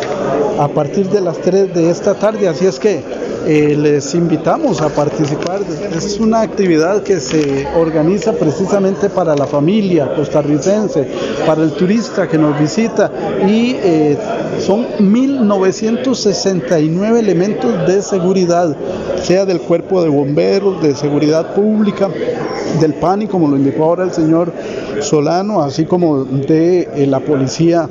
a partir de las 3 de esta tarde, así es que eh, les invitamos a participar. Es una actividad que se organiza precisamente para la familia costarricense, para el turista que nos visita y eh, son 1.969 elementos de seguridad, sea del cuerpo de bomberos, de seguridad pública, del PANI, como lo indicó ahora el señor Solano, así como de eh, la policía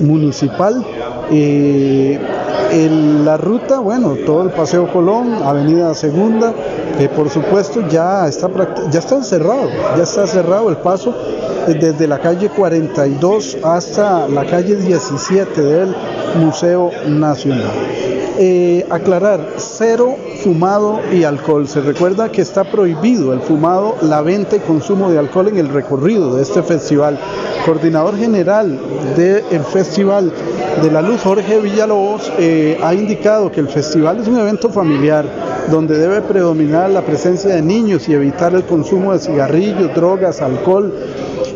municipal. En la ruta, bueno, todo el Paseo Colón, Avenida Segunda, que por supuesto ya está, ya está cerrado, ya está cerrado el paso desde la calle 42 hasta la calle 17 del Museo Nacional. Eh, aclarar, cero fumado y alcohol. Se recuerda que está prohibido el fumado, la venta y consumo de alcohol en el recorrido de este festival. Coordinador general del Festival de la Luz, Jorge Villalobos, eh, ha indicado que el festival es un evento familiar donde debe predominar la presencia de niños y evitar el consumo de cigarrillos, drogas, alcohol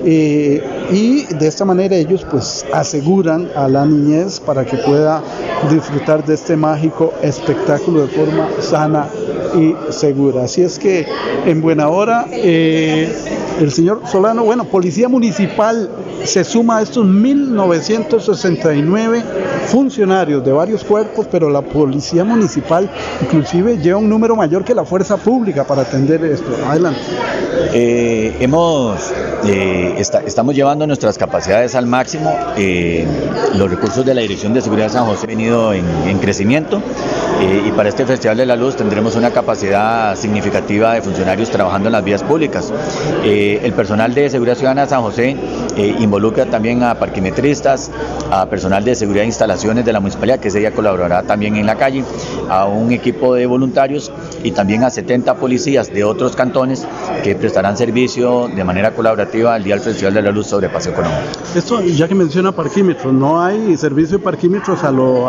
eh, y de esta manera ellos pues aseguran a la niñez para que pueda disfrutar de este mágico espectáculo de forma sana y segura. Así es que en buena hora eh, el señor Solano, bueno, Policía Municipal se suma a estos 1969 funcionarios de varios cuerpos, pero la Policía Municipal inclusive lleva un número mayor que la Fuerza Pública para atender esto. Adelante. Eh, hemos, eh, estamos llevando nuestras capacidades al máximo. Eh, los recursos de la Dirección de Seguridad de San José han venido en, crecimiento y para este Festival de la Luz tendremos una capacidad significativa de funcionarios trabajando en las vías públicas. el personal de Seguridad Ciudadana de San José involucra también a parquimetristas, a personal de seguridad de instalaciones de la municipalidad, que ese día colaborará también en la calle, a un equipo de voluntarios y también a 70 policías de otros cantones que prestarán servicio de manera colaborativa al día del Festival de la Luz sobre Paseo Económico. Esto, ya que menciona parquímetros, ¿no hay servicio de parquímetros a lo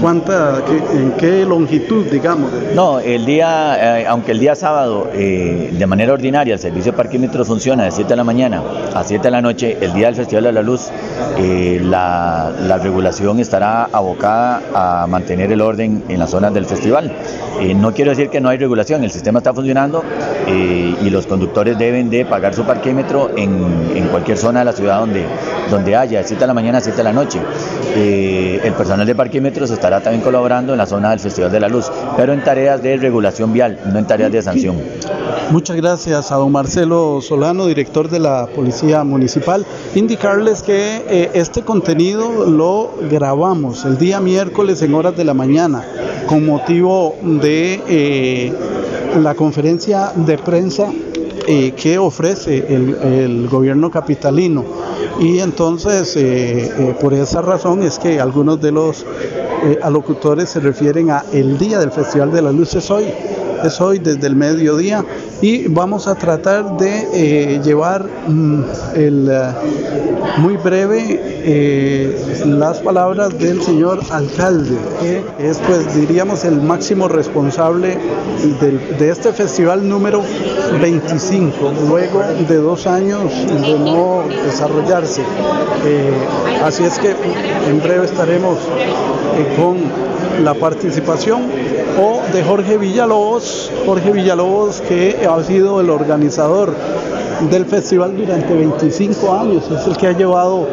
cuánta, en qué longitud, digamos? No, el día, eh, aunque el día sábado eh, de manera ordinaria el servicio de parquímetros funciona de 7 de la mañana a 7 de la noche, el día del Festival de la Luz, eh, la, la, regulación estará abocada a mantener el orden en las zonas del festival. no quiero decir que no hay regulación, el sistema está funcionando y los conductores deben de pagar su parquímetro en, cualquier zona de la ciudad donde, donde haya, 7 de la mañana, 7 de la noche. Eh, el personal de parquímetros estará también colaborando en la zona del Festival de la Luz, pero en tareas de regulación vial, no en tareas de sanción. Muchas gracias a don Marcelo Solano, director de la Policía Municipal. Indicarles que eh, este contenido lo grabamos el día miércoles en horas de la mañana con motivo de eh, la conferencia de prensa eh, que ofrece el, gobierno capitalino. Y entonces, por esa razón es que algunos de los alocutores se refieren a el día del Festival de las Luces hoy es hoy desde el mediodía y vamos a tratar de eh, llevar mm, el, eh, muy breve eh, las palabras del señor alcalde, que es pues diríamos el máximo responsable de este festival número 25, luego de dos años de no desarrollarse. así es que en breve estaremos con la participación o de Jorge Villalobos, Jorge Villalobos que ha sido el organizador del festival durante 25 años, es el que ha llevado,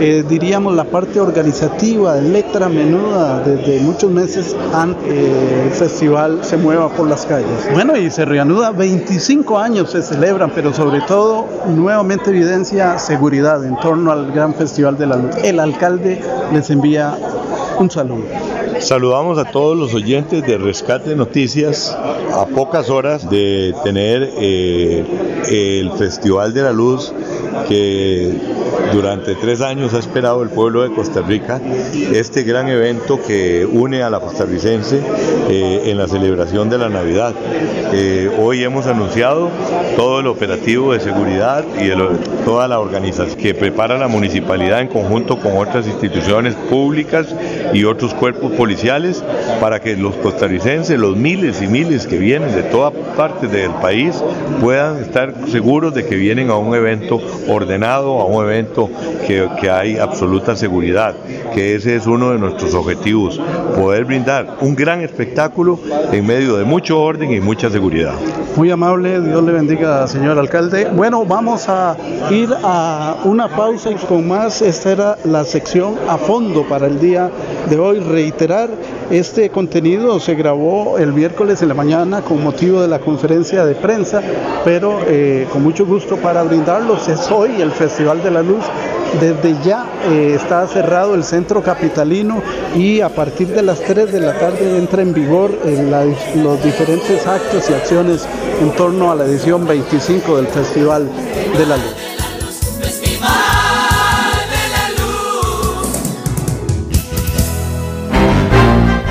eh, diríamos, la parte organizativa de letra menuda desde muchos meses antes eh, el festival se mueva por las calles. Bueno, y se reanuda, 25 años se celebran, pero sobre todo nuevamente evidencia seguridad en torno al gran festival de la luz. El alcalde les envía un saludo. Saludamos a todos los oyentes de Rescate Noticias a pocas horas de tener eh, el Festival de la Luz que durante tres años ha esperado el pueblo de Costa Rica, este gran evento que une a la costarricense eh, en la celebración de la Navidad. Eh, hoy hemos anunciado todo el operativo de seguridad y toda la organización que prepara la municipalidad en conjunto con otras instituciones públicas y otros cuerpos policiales para que los costarricenses, los miles y miles que vienen de todas partes del país, puedan estar seguros de que vienen a un evento ordenado, a un evento que, que hay absoluta seguridad, que ese es uno de nuestros objetivos, poder brindar un gran espectáculo en medio de mucho orden y mucha seguridad. Muy amable, Dios le bendiga, señor alcalde. Bueno, vamos a ir a una pausa y con más, esta era la sección a fondo para el día de hoy. Reiterar, este contenido se grabó el miércoles en la mañana con motivo de la conferencia de prensa, pero eh, con mucho gusto para brindarlos es hoy el Festival de la Luz. Desde ya eh, está cerrado el centro capitalino y a partir de las 3 de la tarde entra en vigor los diferentes actos y acciones en torno a la edición 25 del Festival de la Luz.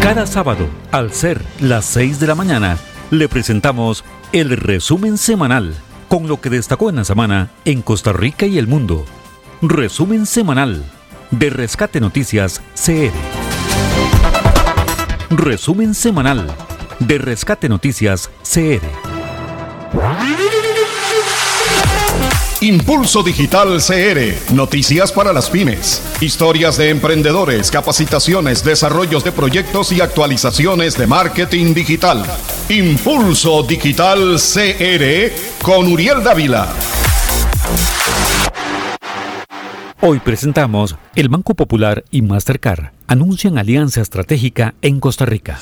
Cada sábado, al ser las 6 de la mañana, le presentamos el resumen semanal con lo que destacó en la semana en Costa Rica y el mundo. Resumen semanal de Rescate Noticias CR. Resumen semanal de Rescate Noticias CR. Impulso Digital CR, noticias para las pymes, historias de emprendedores, capacitaciones, desarrollos de proyectos y actualizaciones de marketing digital. Impulso Digital CR con Uriel Dávila. Hoy presentamos el Banco Popular y Mastercard anuncian alianza estratégica en Costa Rica.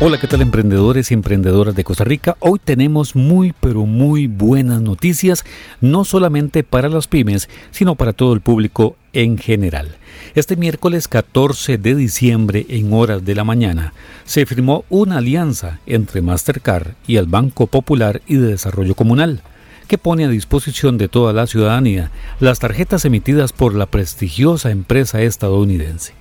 Hola, ¿qué tal emprendedores y emprendedoras de Costa Rica? Hoy tenemos muy pero muy buenas noticias, no solamente para las pymes, sino para todo el público en general. Este miércoles 14 de diciembre en horas de la mañana se firmó una alianza entre Mastercard y el Banco Popular y de Desarrollo Comunal que pone a disposición de toda la ciudadanía las tarjetas emitidas por la prestigiosa empresa estadounidense.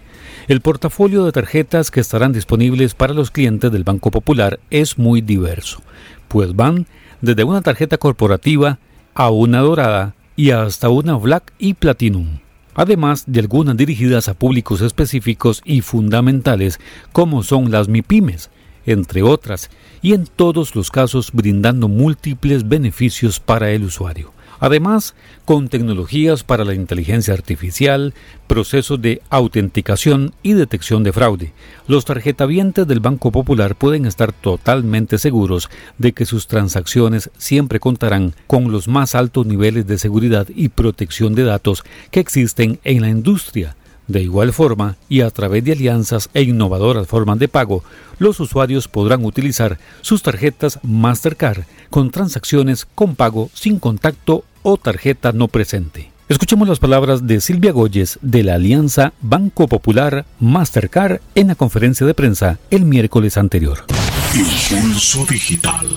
El portafolio de tarjetas que estarán disponibles para los clientes del Banco Popular es muy diverso, pues van desde una tarjeta corporativa a una dorada y hasta una Black y Platinum, además de algunas dirigidas a públicos específicos y fundamentales como son las MIPIMES, entre otras, y en todos los casos brindando múltiples beneficios para el usuario. Además, con tecnologías para la inteligencia artificial, procesos de autenticación y detección de fraude, los tarjetavientes del Banco Popular pueden estar totalmente seguros de que sus transacciones siempre contarán con los más altos niveles de seguridad y protección de datos que existen en la industria de igual forma, y a través de alianzas e innovadoras formas de pago, los usuarios podrán utilizar sus tarjetas Mastercard con transacciones con pago sin contacto o tarjeta no presente. Escuchemos las palabras de Silvia Goyes de la Alianza Banco Popular Mastercard en la conferencia de prensa el miércoles anterior. Impulso Digital.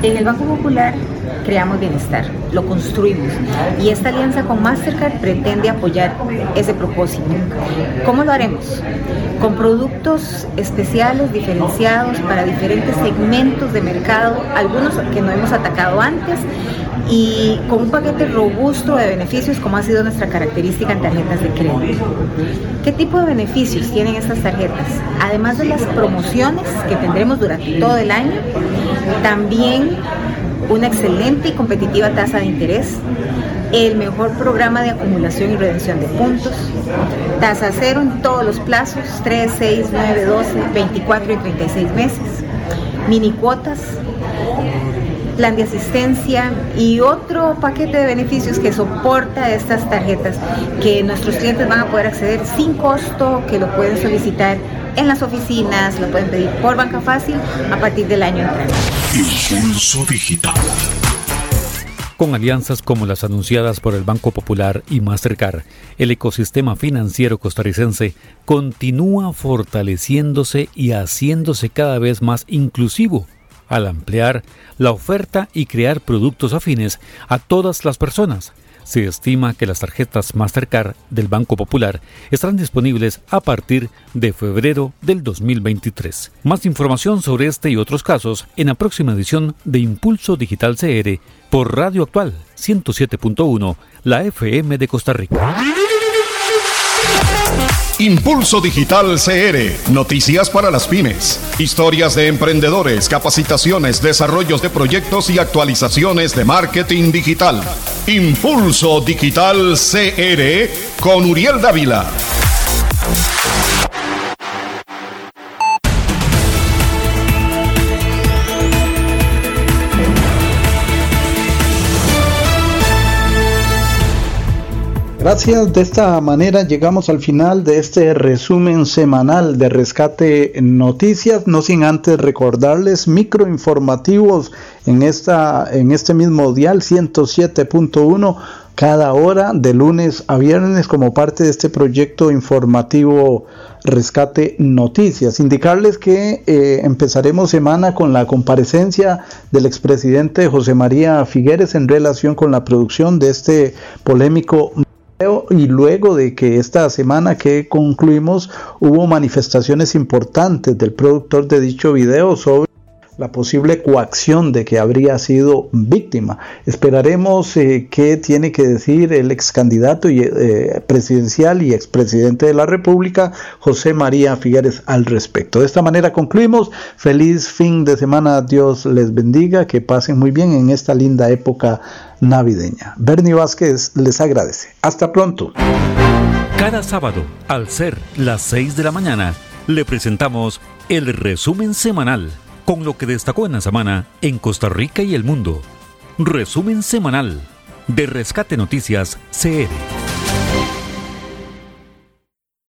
En el Banco Popular creamos bienestar, lo construimos y esta alianza con Mastercard pretende apoyar ese propósito. ¿Cómo lo haremos? Con productos especiales, diferenciados para diferentes segmentos de mercado, algunos que no hemos atacado antes y con un paquete robusto de beneficios como ha sido nuestra característica en tarjetas de crédito. ¿Qué tipo de beneficios tienen estas tarjetas? Además de las promociones que tendremos durante todo el año, también una excelente y competitiva tasa de interés, el mejor programa de acumulación y redención de puntos, tasa cero en todos los plazos, 3, 6, 9, 12, 24 y 36 meses, mini cuotas, plan de asistencia y otro paquete de beneficios que soporta estas tarjetas que nuestros clientes van a poder acceder sin costo, que lo pueden solicitar en las oficinas, lo pueden pedir por banca fácil a partir del año entrante. Impulso Digital. Con alianzas como las anunciadas por el Banco Popular y Mastercard, el ecosistema financiero costarricense continúa fortaleciéndose y haciéndose cada vez más inclusivo al ampliar la oferta y crear productos afines a todas las personas. Se estima que las tarjetas Mastercard del Banco Popular estarán disponibles a partir de febrero del 2023. Más información sobre este y otros casos en la próxima edición de Impulso Digital CR por Radio Actual 107.1, la FM de Costa Rica. Impulso Digital CR, noticias para las pymes, historias de emprendedores, capacitaciones, desarrollos de proyectos y actualizaciones de marketing digital. Impulso Digital CR con Uriel Dávila. Gracias, de esta manera llegamos al final de este resumen semanal de Rescate Noticias, no sin antes recordarles microinformativos en, esta, en este mismo dial 107.1 cada hora de lunes a viernes como parte de este proyecto informativo Rescate Noticias. Indicarles que eh, empezaremos semana con la comparecencia del expresidente José María Figueres en relación con la producción de este polémico y luego de que esta semana que concluimos hubo manifestaciones importantes del productor de dicho video sobre la posible coacción de que habría sido víctima. Esperaremos eh, qué tiene que decir el ex candidato y, eh, presidencial y expresidente de la República, José María Figueres, al respecto. De esta manera concluimos. Feliz fin de semana. Dios les bendiga. Que pasen muy bien en esta linda época navideña. Bernie Vázquez les agradece. Hasta pronto. Cada sábado, al ser las 6 de la mañana, le presentamos el resumen semanal con lo que destacó en la semana en Costa Rica y el mundo. Resumen semanal de Rescate Noticias CR.